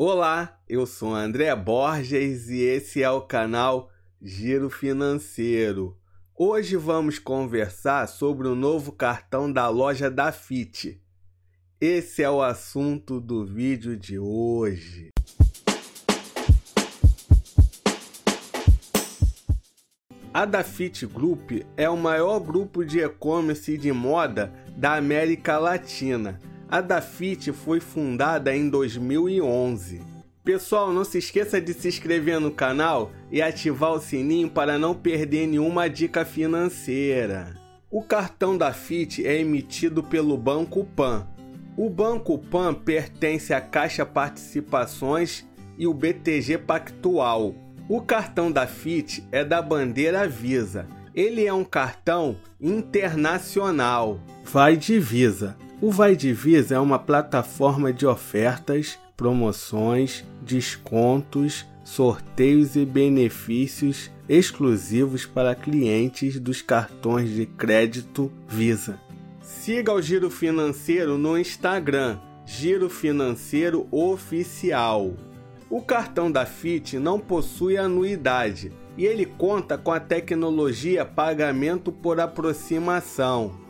Olá, eu sou André Borges e esse é o canal Giro Financeiro. Hoje vamos conversar sobre o novo cartão da loja da FIT. Esse é o assunto do vídeo de hoje. A Dafit Group é o maior grupo de e-commerce de moda da América Latina. A Dafit foi fundada em 2011. Pessoal, não se esqueça de se inscrever no canal e ativar o sininho para não perder nenhuma dica financeira. O cartão da FIT é emitido pelo Banco Pan. O Banco Pan pertence à Caixa Participações e o BTG Pactual. O cartão da FIT é da bandeira Visa. Ele é um cartão internacional. Vai de Visa. O Vai de Visa é uma plataforma de ofertas, promoções, descontos, sorteios e benefícios exclusivos para clientes dos cartões de crédito Visa. Siga o Giro Financeiro no Instagram, Giro Financeiro Oficial. O cartão da FIT não possui anuidade e ele conta com a tecnologia pagamento por aproximação.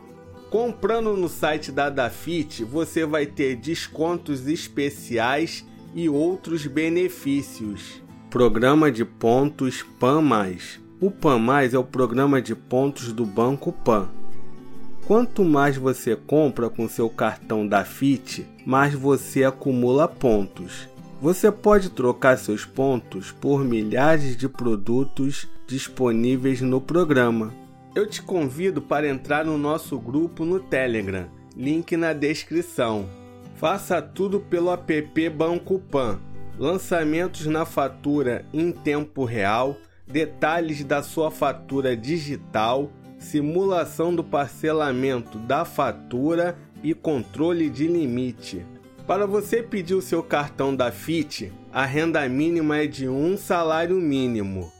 Comprando no site da Dafit, você vai ter descontos especiais e outros benefícios. Programa de pontos PAN+. O PAN+, é o programa de pontos do Banco PAN. Quanto mais você compra com seu cartão da FIT, mais você acumula pontos. Você pode trocar seus pontos por milhares de produtos disponíveis no programa. Eu te convido para entrar no nosso grupo no Telegram, link na descrição. Faça tudo pelo app Banco Pan. Lançamentos na fatura em tempo real, detalhes da sua fatura digital, simulação do parcelamento da fatura e controle de limite. Para você pedir o seu cartão da FIT, a renda mínima é de um salário mínimo.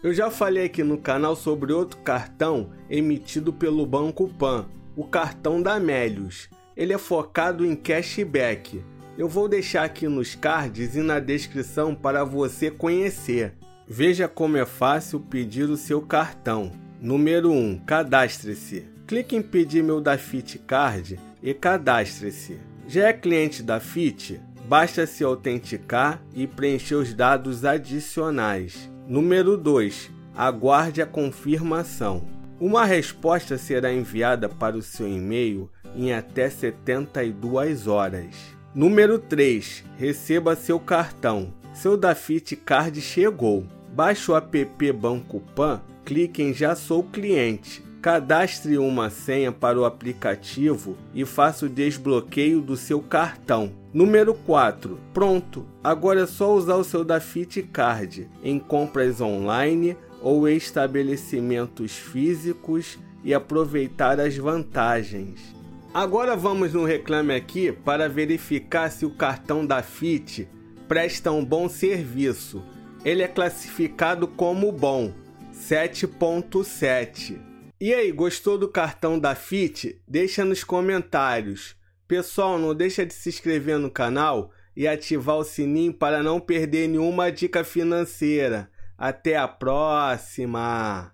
Eu já falei aqui no canal sobre outro cartão emitido pelo Banco Pan, o cartão da Melius. Ele é focado em cashback. Eu vou deixar aqui nos cards e na descrição para você conhecer. Veja como é fácil pedir o seu cartão. Número 1. Cadastre-se. Clique em pedir meu Dafit Card e cadastre-se. Já é cliente da FIT? Basta se autenticar e preencher os dados adicionais. Número 2. Aguarde a confirmação. Uma resposta será enviada para o seu e-mail em até 72 horas. Número 3. Receba seu cartão. Seu Dafit Card chegou. Baixe o app Banco Pan, clique em Já sou cliente Cadastre uma senha para o aplicativo e faça o desbloqueio do seu cartão. Número 4. Pronto! Agora é só usar o seu Dafit Card em compras online ou estabelecimentos físicos e aproveitar as vantagens. Agora vamos no Reclame Aqui para verificar se o cartão da FIT presta um bom serviço. Ele é classificado como bom, 7.7. E aí, gostou do cartão da FIT? Deixa nos comentários. Pessoal, não deixa de se inscrever no canal e ativar o sininho para não perder nenhuma dica financeira. Até a próxima!